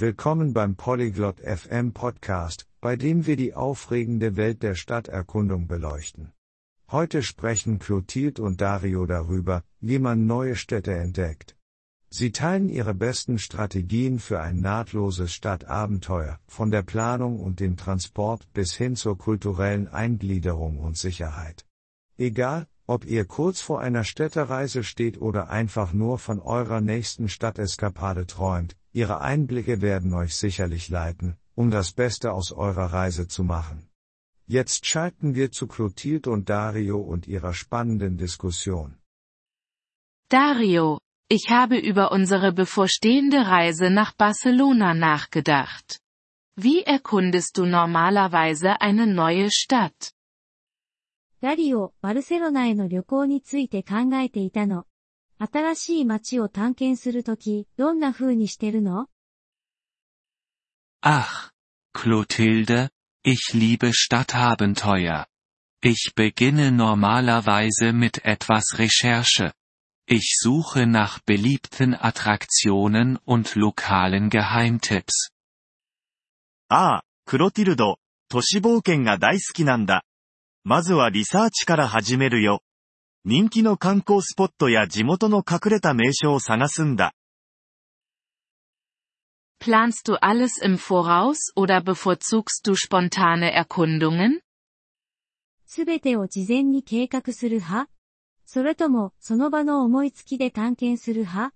Willkommen beim Polyglot FM Podcast, bei dem wir die aufregende Welt der Stadterkundung beleuchten. Heute sprechen Clotilde und Dario darüber, wie man neue Städte entdeckt. Sie teilen ihre besten Strategien für ein nahtloses Stadtabenteuer, von der Planung und dem Transport bis hin zur kulturellen Eingliederung und Sicherheit. Egal, ob ihr kurz vor einer Städtereise steht oder einfach nur von eurer nächsten Stadteskapade träumt, ihre Einblicke werden euch sicherlich leiten, um das Beste aus eurer Reise zu machen. Jetzt schalten wir zu Clotilde und Dario und ihrer spannenden Diskussion. Dario, ich habe über unsere bevorstehende Reise nach Barcelona nachgedacht. Wie erkundest du normalerweise eine neue Stadt? ダリオ、バルセロナへの旅行について考えていたの。 新しい街を探検するとき、どんな風にしてるの Ach, Clotilde, ich liebe Stadtabenteuer. Ich beginne normalerweise mit etwas Recherche. Ich suche nach beliebten Attraktionen und lokalen Geheimtipps. ああ、クロティルド、都市冒険が大好きなんだ。まずはリサーチから始めるよ。人気の観光スポットや地元の隠れた名所を探すんだ。Planst du alles im Voraus oder bevorzugst du spontane Erkundungen? すべてを事前に計画する派それとも、その場の思いつきで探検する派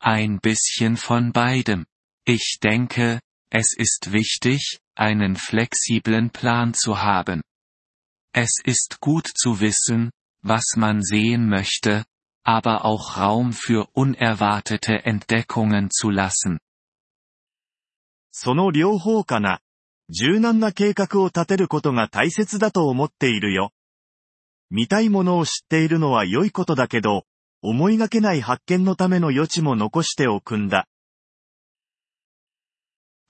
Ein bisschen von beidem. Ich denke, es ist wichtig, einen flexiblen Plan zu haben. Es ist gut zu wissen, was man sehen möchte, aber auch Raum für unerwartete Entdeckungen zu lassen. その両方かな。柔軟な計画を立てることが大切だと思っているよ。見たいものを知っているのは良いことだけど、思いがけない発見のための余地も残しておくんだ。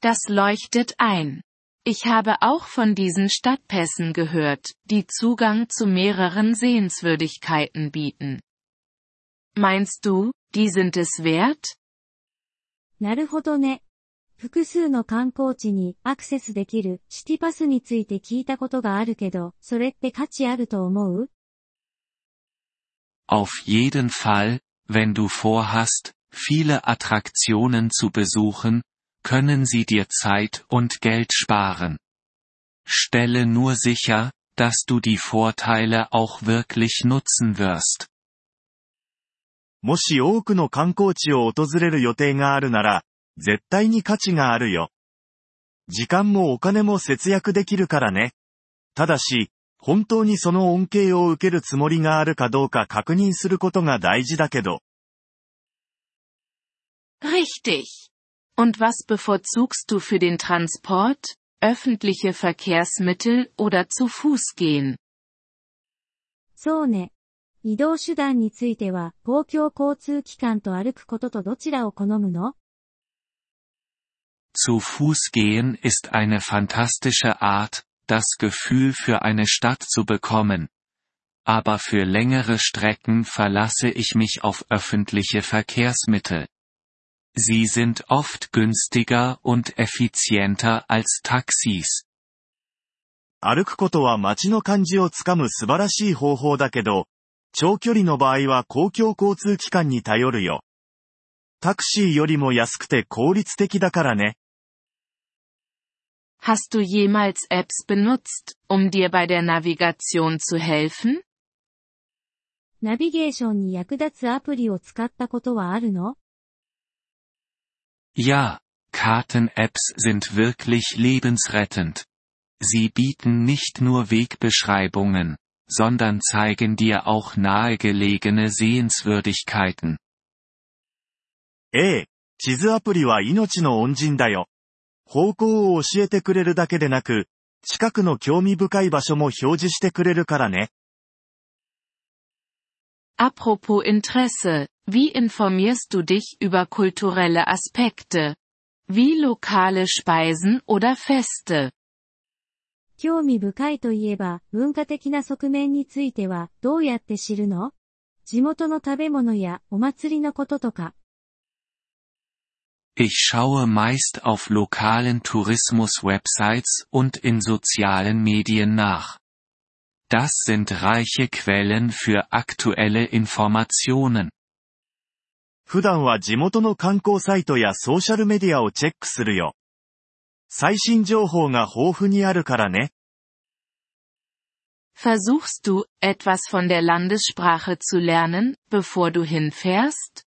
Das leuchtet ein. Ich habe auch von diesen Stadtpässen gehört, die Zugang zu mehreren Sehenswürdigkeiten bieten. Meinst du, die sind es wert? なるほどね。複数の観光地にアクセスできるシティパスについて聞いたことがあるけど、それって価値あると思う Auf jeden Fall, wenn du vorhast, viele Attraktionen zu besuchen, können sie dir Zeit und Geld sparen. Stelle nur sicher, dass du die Vorteile auch wirklich nutzen wirst. もし多くの観光地を訪れる予定があるなら、絶対に価値があるよ。時間もお金も節約できるからね。ただし、本当にその恩恵を受けるつもりがあるかどうか確認することが大事だけど。Richtig. Und was bevorzugst du für den Transport, öffentliche Verkehrsmittel oder zu Fuß gehen? そうね。移動手段については、公共交通機関と歩くこととどちらを好むの Zu Fuß gehen ist eine fantastische Art, das Gefühl für eine Stadt zu bekommen. Aber für längere Strecken verlasse ich mich auf öffentliche Verkehrsmittel. Sie sind oft günstiger und effizienter als Taxis. 歩くことは街の感じをつかむ素晴らしい方法だけど、長距離の場合は公共交通機関に頼るよ。タクシーよりも安くて効率的だからね。Hast du jemals Apps benutzt, um dir bei der Navigation zu helfen? ナビゲーションに役立つアプリを使ったことはあるの Ja, Karten-Apps sind wirklich lebensrettend. Sie bieten nicht nur Wegbeschreibungen, sondern zeigen dir auch nahegelegene Sehenswürdigkeiten. ええ、地図アプリは命の恩人だよ。方向を教えてくれるだけでnaく、近くの興味深い場所も表示してくれるからね。 Apropos Interesse, wie informierst du dich über kulturelle Aspekte? Wie lokale Speisen oder Feste? 興味深いといえば、文化的な側面については、どうやって知るの地元の食べ物やお祭りのこととか。 Ich schaue meist auf lokalen Tourismus-Websites und in sozialen Medien nach. Das sind reiche Quellen für aktuelle Informationen. 普段は地元の観光サイトやソーシャルメディアをチェックするよ。最新情報が豊富にあるからね。Versuchst du, etwas von der Landessprache zu lernen, bevor du hinfährst?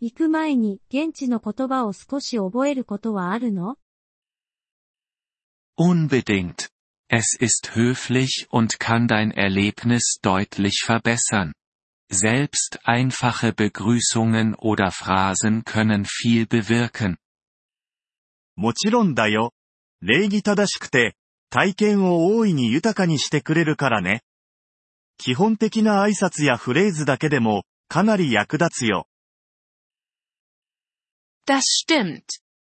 行く前に現地の言葉を少し覚えることはあるの Unbedingt. Es ist höflich und kann dein Erlebnis deutlich verbessern. Selbst einfache Begrüßungen oder Phrasen können viel bewirken. もちろんだよ。礼儀正しくて、体験を大いに豊かにしてくれるからね。基本的な挨拶やフレーズだけでも、かなり役立つよ。 Das stimmt.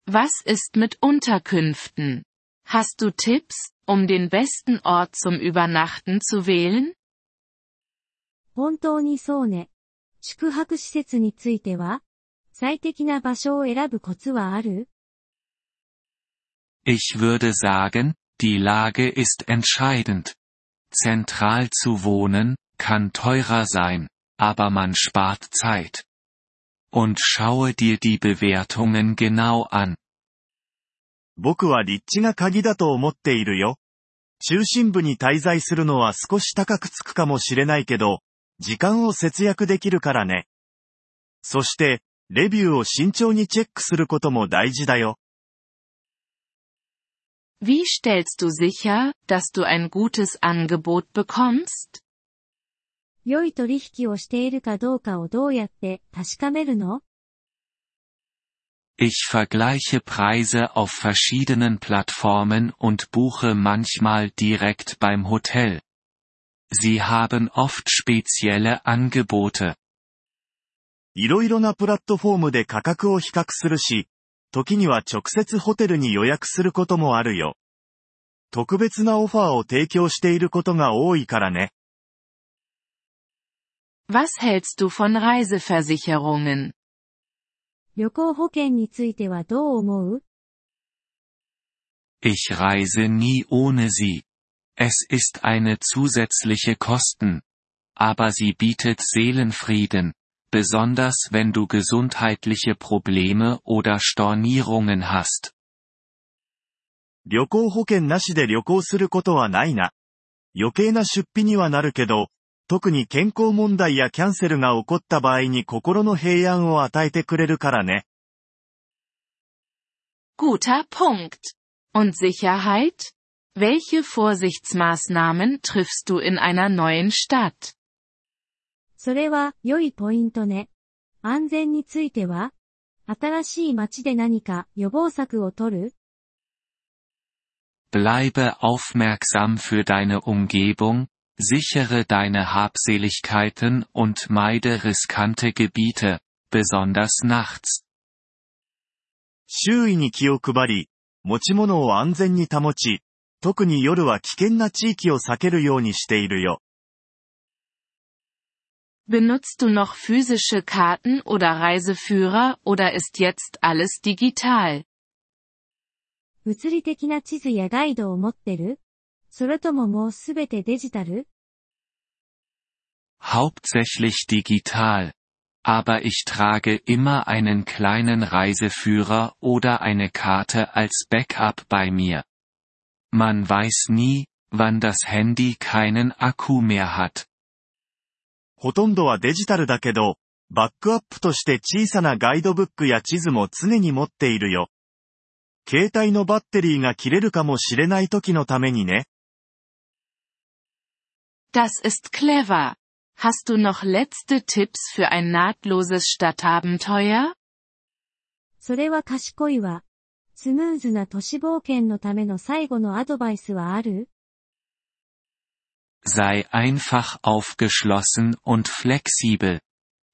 Was ist mit Unterkünften? Hast du Tipps, um den besten Ort zum Übernachten zu wählen? 本当にそうね。宿泊施設については最適な場所を選ぶコツはある Ich würde sagen, die Lage ist entscheidend. Zentral zu wohnen, kann teurer sein, aber man spart Zeit. Und schaue dir die Bewertungen genau an. 僕は立地が鍵だと思っているよ。中心部に滞在するのは少し高くつくかもしれないけど、時間を節約できるからね。そして、レビューを慎重にチェックすることも大事だよ。Wie stellst du sicher, dass du ein gutes Angebot bekommst? 良い取引をしているかどうかをどうやって確かめるの？Ich vergleiche Preise auf verschiedenen Plattformen und buche manchmal direkt beim Hotel. Sie haben oft spezielle Angebote. いろいろなプラットフォームで価格を比較するし、時には直接ホテルに予約することもあるよ。特別なオファーを提供していることが多いからね。 Was hältst du von Reiseversicherungen? 旅行保険についてはどう思う Ich reise nie ohne sie. Es ist eine zusätzliche Kosten. Aber sie bietet Seelenfrieden, besonders wenn du gesundheitliche Probleme oder Stornierungen hast. 旅行保険なしで旅行することはないな。余計な出費にはなるけど、 特に健康問題やキャンセルが起こった場合に心の平安を与えてくれるからね。Guter Punkt. Und Sicherheit? Welche Vorsichtsmaßnahmen triffst du in einer neuen Stadt? それは良いポイントね。安全については新しい街で何か予防策を取る Bleibe aufmerksam für deine Umgebung, sichere deine Habseligkeiten und meide riskante Gebiete, besonders nachts. 周囲に気を配り、持ち物を安全に保ち、特に夜は危険な地域を避けるようにしているよ。 Benutzt du noch physische Karten oder Reiseführer oder ist jetzt alles digital? 物理的な地図やガイドを持ってる それとももうすべてデジタル Hauptsächlich digital. Aber ich trage immer einen kleinen Reiseführer oder eine Karte als Backup bei mir. Man weiß nie, wann das Handy keinen Akku mehr hat. ほとんどはデジタルだけど、バックアップとして小さなガイドブックや地図も常に持っているよ。携帯のバッテリーが切れるかもしれない時のためにね。Das ist clever. Hast du noch letzte Tipps für ein nahtloses Stadtabenteuer? それは賢いわ。スムーズな都市冒険のための最後のアドバイスはある Sei einfach aufgeschlossen und flexibel.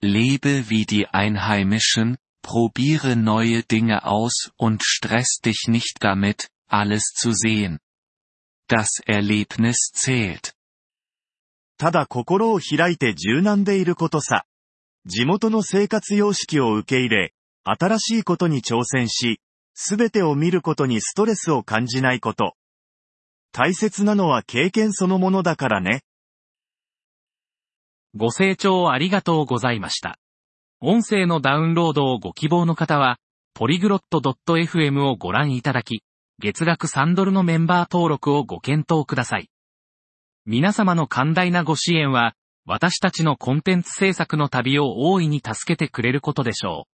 Lebe wie die Einheimischen, probiere neue Dinge aus und stress dich nicht damit, alles zu sehen. Das Erlebnis zählt. ただ心を開いて柔軟でいることさ。地元の生活様式を受け入れ、新しいことに挑戦し、すべてを見ることにストレスを感じないこと。大切なのは経験そのものだからね。ご清聴ありがとうございました。音声のダウンロードをご希望の方は、ポリグロット .fm をご覧いただき、月額3ドルのメンバー登録をご検討ください。皆様の寛大なご支援は、私たちのコンテンツ制作の旅を大いに助けてくれることでしょう。